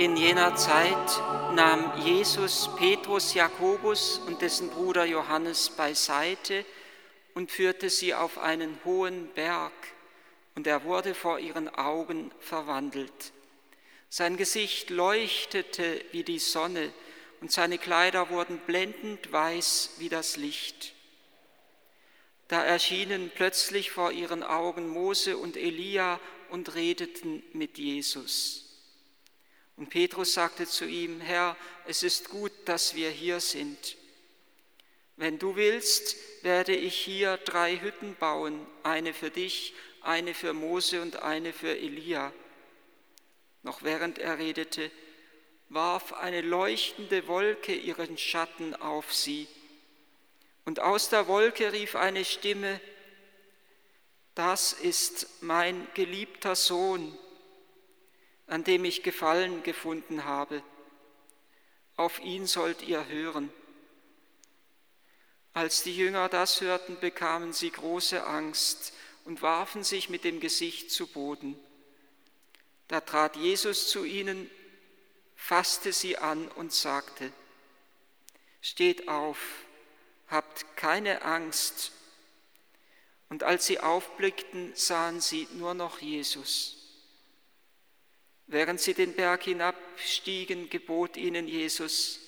In jener Zeit nahm Jesus Petrus, Jakobus und dessen Bruder Johannes beiseite und führte sie auf einen hohen Berg, und er wurde vor ihren Augen verwandelt. Sein Gesicht leuchtete wie die Sonne, und seine Kleider wurden blendend weiß wie das Licht. Da erschienen plötzlich vor ihren Augen Mose und Elia und redeten mit Jesus. Und Petrus sagte zu ihm, Herr, es ist gut, dass wir hier sind. Wenn du willst, werde ich hier drei Hütten bauen, eine für dich, eine für Mose und eine für Elia. Noch während er redete, warf eine leuchtende Wolke ihren Schatten auf sie. Und aus der Wolke rief eine Stimme, das ist mein geliebter Sohn, an dem ich Gefallen gefunden habe. Auf ihn sollt ihr hören. Als die Jünger das hörten, bekamen sie große Angst und warfen sich mit dem Gesicht zu Boden. Da trat Jesus zu ihnen, fasste sie an und sagte, Steht auf, habt keine Angst. Und als sie aufblickten, sahen sie nur noch Jesus. Während sie den Berg hinabstiegen, gebot ihnen Jesus,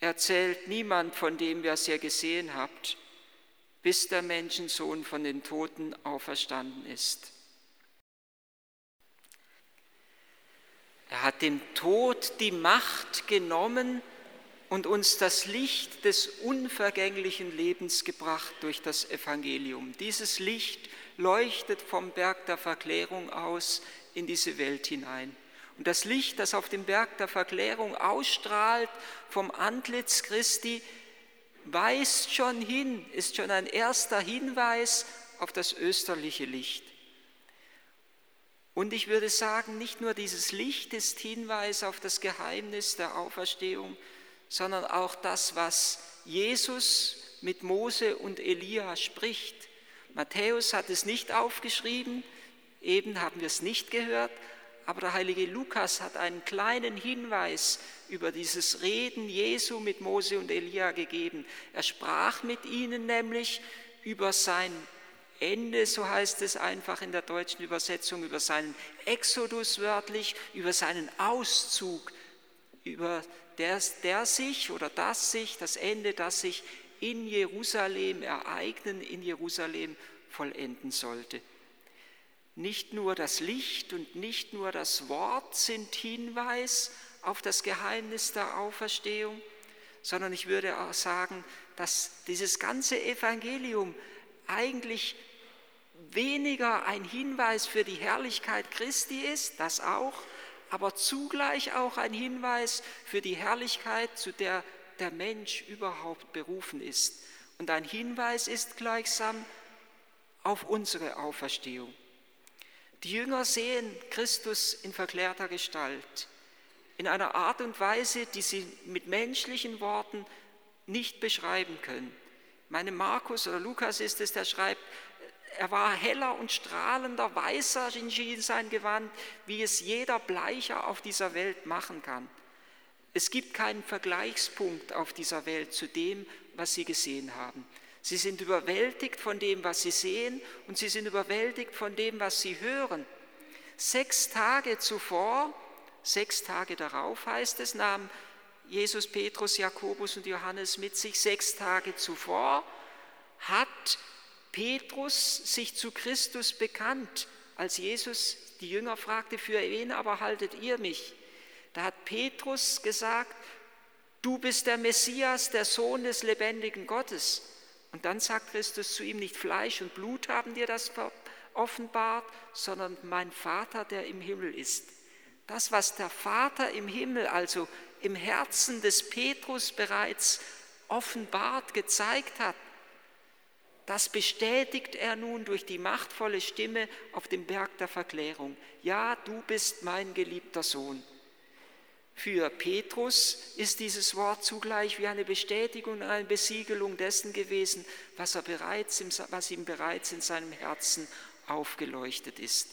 erzählt niemand von dem, was ihr gesehen habt, bis der Menschensohn von den Toten auferstanden ist. Er hat dem Tod die Macht genommen und uns das Licht des unvergänglichen Lebens gebracht durch das Evangelium. Dieses Licht leuchtet vom Berg der Verklärung aus in diese Welt hinein. Und das Licht, das auf dem Berg der Verklärung ausstrahlt vom Antlitz Christi, weist schon hin, ist schon ein erster Hinweis auf das österliche Licht. Und ich würde sagen, nicht nur dieses Licht ist Hinweis auf das Geheimnis der Auferstehung, sondern auch das, was Jesus mit Mose und Elia spricht. Matthäus hat es nicht aufgeschrieben, Eben haben wir es nicht gehört, aber der heilige Lukas hat einen kleinen Hinweis über dieses Reden Jesu mit Mose und Elia gegeben. Er sprach mit ihnen nämlich über sein Ende, so heißt es einfach in der deutschen Übersetzung, über seinen Exodus wörtlich, über seinen Auszug, über der, der sich oder das sich, das Ende, das sich in Jerusalem ereignen, in Jerusalem vollenden sollte. Nicht nur das Licht und nicht nur das Wort sind Hinweis auf das Geheimnis der Auferstehung, sondern ich würde auch sagen, dass dieses ganze Evangelium eigentlich weniger ein Hinweis für die Herrlichkeit Christi ist, das auch, aber zugleich auch ein Hinweis für die Herrlichkeit, zu der der Mensch überhaupt berufen ist. Und ein Hinweis ist gleichsam auf unsere Auferstehung. Die Jünger sehen Christus in verklärter Gestalt, in einer Art und Weise, die sie mit menschlichen Worten nicht beschreiben können. Meine Markus oder Lukas ist es, der schreibt, er war heller und strahlender, weißer in sein Gewand, wie es jeder Bleicher auf dieser Welt machen kann. Es gibt keinen Vergleichspunkt auf dieser Welt zu dem, was sie gesehen haben. Sie sind überwältigt von dem, was sie sehen und sie sind überwältigt von dem, was sie hören. Sechs Tage zuvor, sechs Tage darauf heißt es, nahm Jesus, Petrus, Jakobus und Johannes mit sich. Sechs Tage zuvor hat Petrus sich zu Christus bekannt, als Jesus die Jünger fragte, für wen aber haltet ihr mich? Da hat Petrus gesagt, du bist der Messias, der Sohn des lebendigen Gottes. Und dann sagt Christus zu ihm, nicht Fleisch und Blut haben dir das offenbart, sondern mein Vater, der im Himmel ist. Das, was der Vater im Himmel, also im Herzen des Petrus bereits offenbart, gezeigt hat, das bestätigt er nun durch die machtvolle Stimme auf dem Berg der Verklärung. Ja, du bist mein geliebter Sohn. Für Petrus ist dieses Wort zugleich wie eine Bestätigung, eine Besiegelung dessen gewesen, was, er bereits, was ihm bereits in seinem Herzen aufgeleuchtet ist.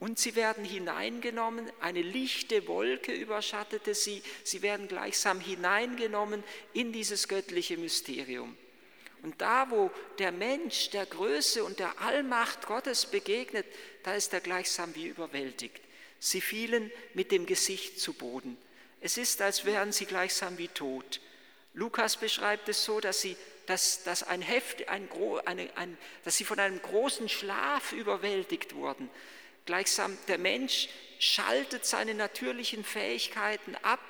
Und sie werden hineingenommen, eine lichte Wolke überschattete sie, sie werden gleichsam hineingenommen in dieses göttliche Mysterium. Und da, wo der Mensch der Größe und der Allmacht Gottes begegnet, da ist er gleichsam wie überwältigt. Sie fielen mit dem Gesicht zu Boden. Es ist, als wären sie gleichsam wie tot. Lukas beschreibt es so, dass sie, dass, dass, ein Heft, ein, eine, ein, dass sie von einem großen Schlaf überwältigt wurden. Gleichsam der Mensch schaltet seine natürlichen Fähigkeiten ab.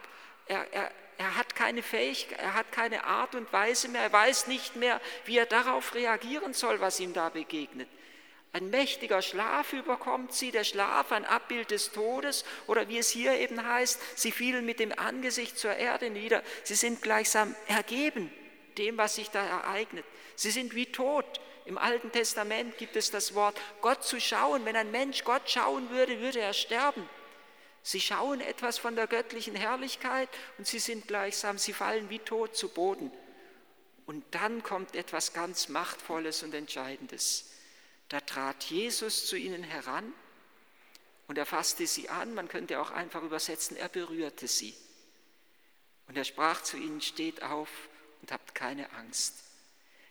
Er, er, er hat keine Fähigkeit, er hat keine Art und Weise mehr, er weiß nicht mehr, wie er darauf reagieren soll, was ihm da begegnet. Ein mächtiger Schlaf überkommt sie, der Schlaf, ein Abbild des Todes, oder wie es hier eben heißt, sie fielen mit dem Angesicht zur Erde nieder. Sie sind gleichsam ergeben dem, was sich da ereignet. Sie sind wie tot. Im Alten Testament gibt es das Wort, Gott zu schauen. Wenn ein Mensch Gott schauen würde, würde er sterben. Sie schauen etwas von der göttlichen Herrlichkeit und sie sind gleichsam, sie fallen wie tot zu Boden. Und dann kommt etwas ganz Machtvolles und Entscheidendes. Da trat Jesus zu ihnen heran und er fasste sie an, man könnte auch einfach übersetzen, er berührte sie. Und er sprach zu ihnen, steht auf und habt keine Angst.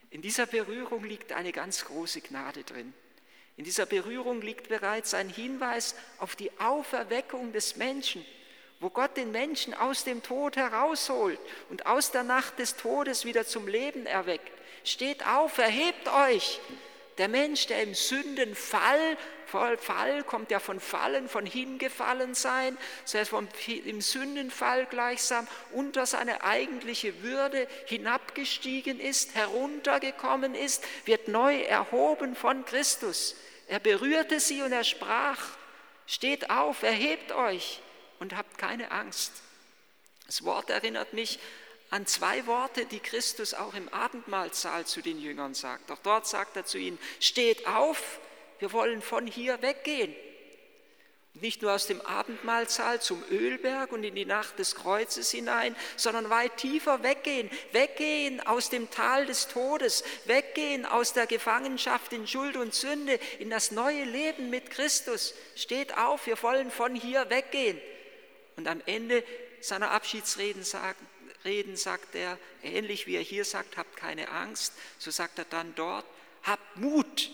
In dieser Berührung liegt eine ganz große Gnade drin. In dieser Berührung liegt bereits ein Hinweis auf die Auferweckung des Menschen, wo Gott den Menschen aus dem Tod herausholt und aus der Nacht des Todes wieder zum Leben erweckt. Steht auf, erhebt euch, der Mensch, der im Sündenfall, Fall kommt ja von Fallen, von hingefallen sein, das heißt vom, im Sündenfall gleichsam unter seine eigentliche Würde hinabgestiegen ist, heruntergekommen ist, wird neu erhoben von Christus. Er berührte sie und er sprach, steht auf, erhebt euch und habt keine Angst. Das Wort erinnert mich an zwei Worte, die Christus auch im Abendmahlsaal zu den Jüngern sagt. Doch dort sagt er zu ihnen, steht auf, wir wollen von hier weggehen. Nicht nur aus dem Abendmahlsaal zum Ölberg und in die Nacht des Kreuzes hinein, sondern weit tiefer weggehen. Weggehen aus dem Tal des Todes, weggehen aus der Gefangenschaft in Schuld und Sünde, in das neue Leben mit Christus. Steht auf, wir wollen von hier weggehen. Und am Ende seiner Abschiedsreden sagen, reden, sagt er, ähnlich wie er hier sagt, habt keine Angst, so sagt er dann dort, habt Mut,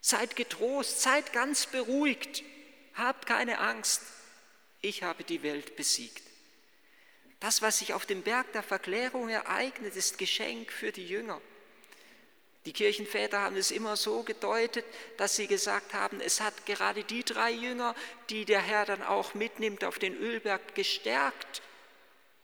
seid getrost, seid ganz beruhigt, habt keine Angst, ich habe die Welt besiegt. Das, was sich auf dem Berg der Verklärung ereignet, ist Geschenk für die Jünger. Die Kirchenväter haben es immer so gedeutet, dass sie gesagt haben, es hat gerade die drei Jünger, die der Herr dann auch mitnimmt auf den Ölberg, gestärkt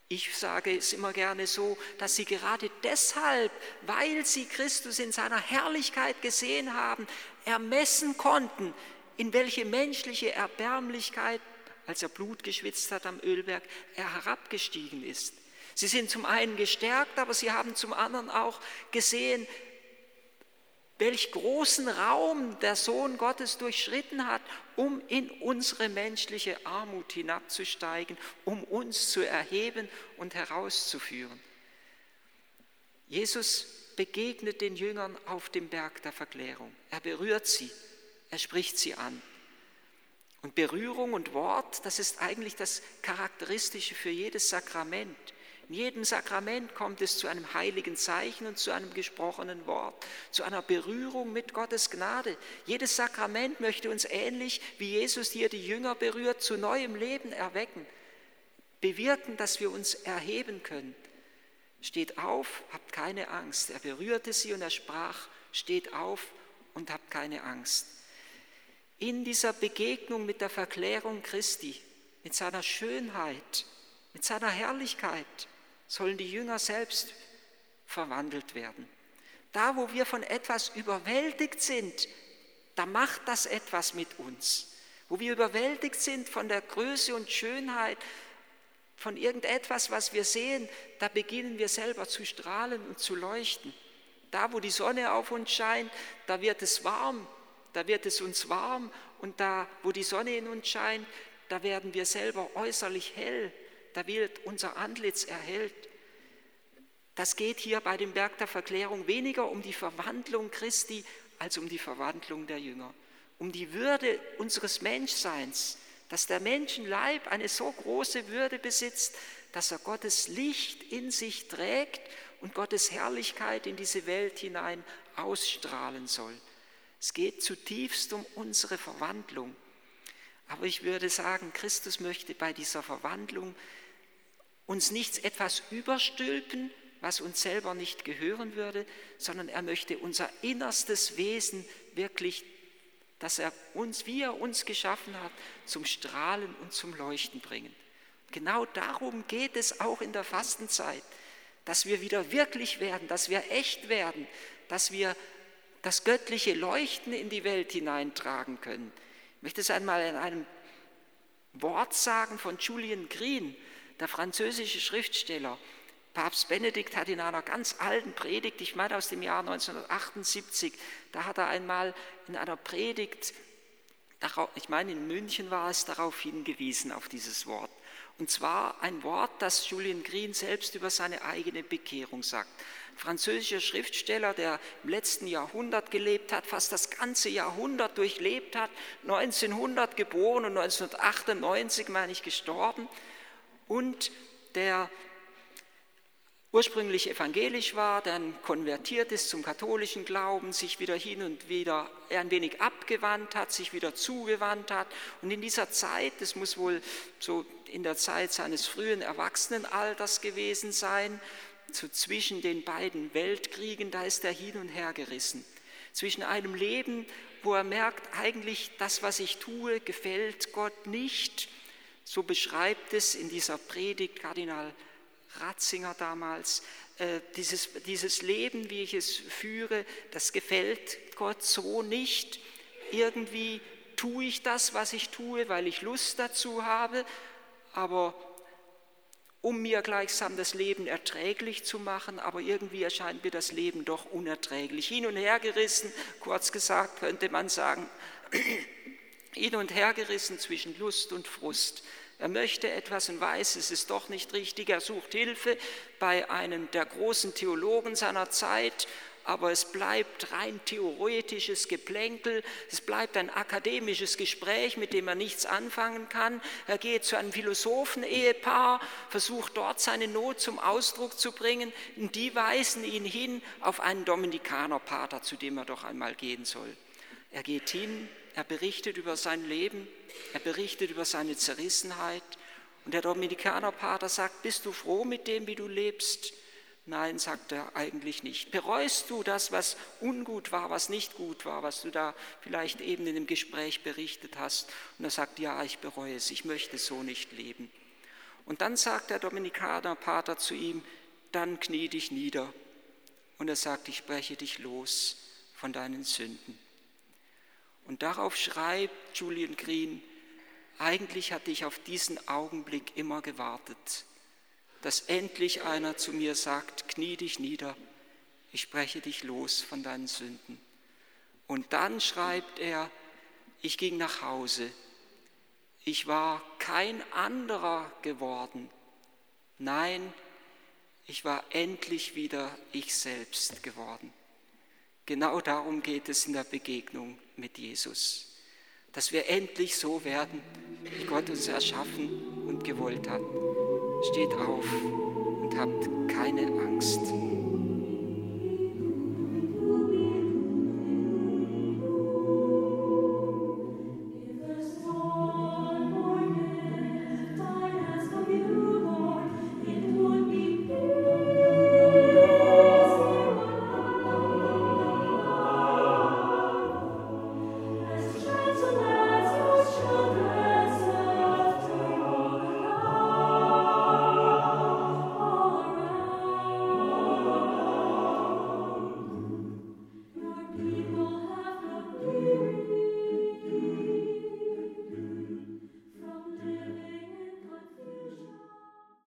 ich sage es immer gerne so, dass sie gerade deshalb, weil sie Christus in seiner Herrlichkeit gesehen haben, ermessen konnten, in welche menschliche Erbärmlichkeit, als er Blut geschwitzt hat am Ölberg, er herabgestiegen ist. Sie sind zum einen gestärkt, aber sie haben zum anderen auch gesehen, welch großen Raum der Sohn Gottes durchschritten hat, um in unsere menschliche Armut hinabzusteigen, um uns zu erheben und herauszuführen. Jesus begegnet den Jüngern auf dem Berg der Verklärung. Er berührt sie, er spricht sie an. Und Berührung und Wort, das ist eigentlich das Charakteristische für jedes Sakrament. In jedem Sakrament kommt es zu einem heiligen Zeichen und zu einem gesprochenen Wort, zu einer Berührung mit Gottes Gnade. Jedes Sakrament möchte uns ähnlich wie Jesus hier die Jünger berührt, zu neuem Leben erwecken, bewirken, dass wir uns erheben können. Steht auf, habt keine Angst. Er berührte sie und er sprach, steht auf und habt keine Angst. In dieser Begegnung mit der Verklärung Christi, mit seiner Schönheit, mit seiner Herrlichkeit, sollen die Jünger selbst verwandelt werden. Da, wo wir von etwas überwältigt sind, da macht das etwas mit uns. Wo wir überwältigt sind von der Größe und Schönheit, von irgendetwas, was wir sehen, da beginnen wir selber zu strahlen und zu leuchten. Da, wo die Sonne auf uns scheint, da wird es warm, da wird es uns warm und da, wo die Sonne in uns scheint, da werden wir selber äußerlich hell da wird unser Antlitz erhellt. Das geht hier bei dem Berg der Verklärung weniger um die Verwandlung Christi als um die Verwandlung der Jünger. um die Würde unseres Menschseins, dass der Menschenleib eine so große Würde besitzt, dass er Gottes Licht in sich trägt und Gottes Herrlichkeit in diese Welt hinein ausstrahlen soll. Es geht zutiefst um unsere Verwandlung. Aber ich würde sagen, Christus möchte bei dieser Verwandlung uns nichts etwas überstülpen, was uns selber nicht gehören würde, sondern er möchte unser innerstes Wesen wirklich, dass er uns, wie er uns geschaffen hat, zum Strahlen und zum Leuchten bringen. Genau darum geht es auch in der Fastenzeit, dass wir wieder wirklich werden, dass wir echt werden, dass wir das göttliche Leuchten in die Welt hineintragen können. Ich möchte es einmal in einem Wort sagen von Julian Green, der französische Schriftsteller. Papst Benedikt hat in einer ganz alten Predigt, ich meine aus dem Jahr 1978, da hat er einmal in einer Predigt, ich meine in München war es, darauf hingewiesen, auf dieses Wort. Und zwar ein Wort, das Julian Green selbst über seine eigene Bekehrung sagt. Französischer Schriftsteller, der im letzten Jahrhundert gelebt hat, fast das ganze Jahrhundert durchlebt hat, 1900 geboren und 1998, meine ich, gestorben. Und der ursprünglich evangelisch war, dann konvertiert ist zum katholischen Glauben, sich wieder hin und wieder ein wenig abgewandt hat, sich wieder zugewandt hat. Und in dieser Zeit, das muss wohl so in der Zeit seines frühen Erwachsenenalters gewesen sein, so zwischen den beiden Weltkriegen, da ist er hin und her gerissen. Zwischen einem Leben, wo er merkt, eigentlich das, was ich tue, gefällt Gott nicht. So beschreibt es in dieser Predigt Kardinal Ratzinger damals, äh, dieses, dieses Leben, wie ich es führe, das gefällt Gott so nicht. Irgendwie tue ich das, was ich tue, weil ich Lust dazu habe, aber um mir gleichsam das Leben erträglich zu machen, aber irgendwie erscheint mir das Leben doch unerträglich. Hin und her gerissen, kurz gesagt könnte man sagen, hin und her gerissen zwischen Lust und Frust. Er möchte etwas und weiß, es ist doch nicht richtig. Er sucht Hilfe bei einem der großen Theologen seiner Zeit, aber es bleibt rein theoretisches Geplänkel, es bleibt ein akademisches Gespräch, mit dem er nichts anfangen kann. Er geht zu einem Philosophen-Ehepaar, versucht dort seine Not zum Ausdruck zu bringen und die weisen ihn hin auf einen Dominikanerpater, zu dem er doch einmal gehen soll. Er geht hin, er berichtet über sein Leben, er berichtet über seine Zerrissenheit. Und der Dominikanerpater sagt, bist du froh mit dem, wie du lebst? Nein, sagt er eigentlich nicht. Bereust du das, was ungut war, was nicht gut war, was du da vielleicht eben in dem Gespräch berichtet hast? Und er sagt, ja, ich bereue es, ich möchte so nicht leben. Und dann sagt der Dominikanerpater zu ihm, dann knie dich nieder. Und er sagt, ich spreche dich los von deinen Sünden. Und darauf schreibt Julian Green, eigentlich hatte ich auf diesen Augenblick immer gewartet, dass endlich einer zu mir sagt, knie dich nieder, ich spreche dich los von deinen Sünden. Und dann schreibt er, ich ging nach Hause, ich war kein anderer geworden, nein, ich war endlich wieder ich selbst geworden. Genau darum geht es in der Begegnung mit Jesus, dass wir endlich so werden, wie Gott uns erschaffen und gewollt hat. Steht auf und habt keine Angst.